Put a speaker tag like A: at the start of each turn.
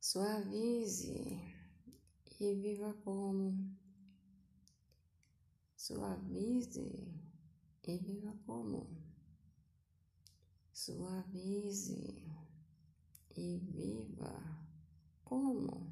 A: Suavize e viva como. Suavize e viva como. Suavize e viva como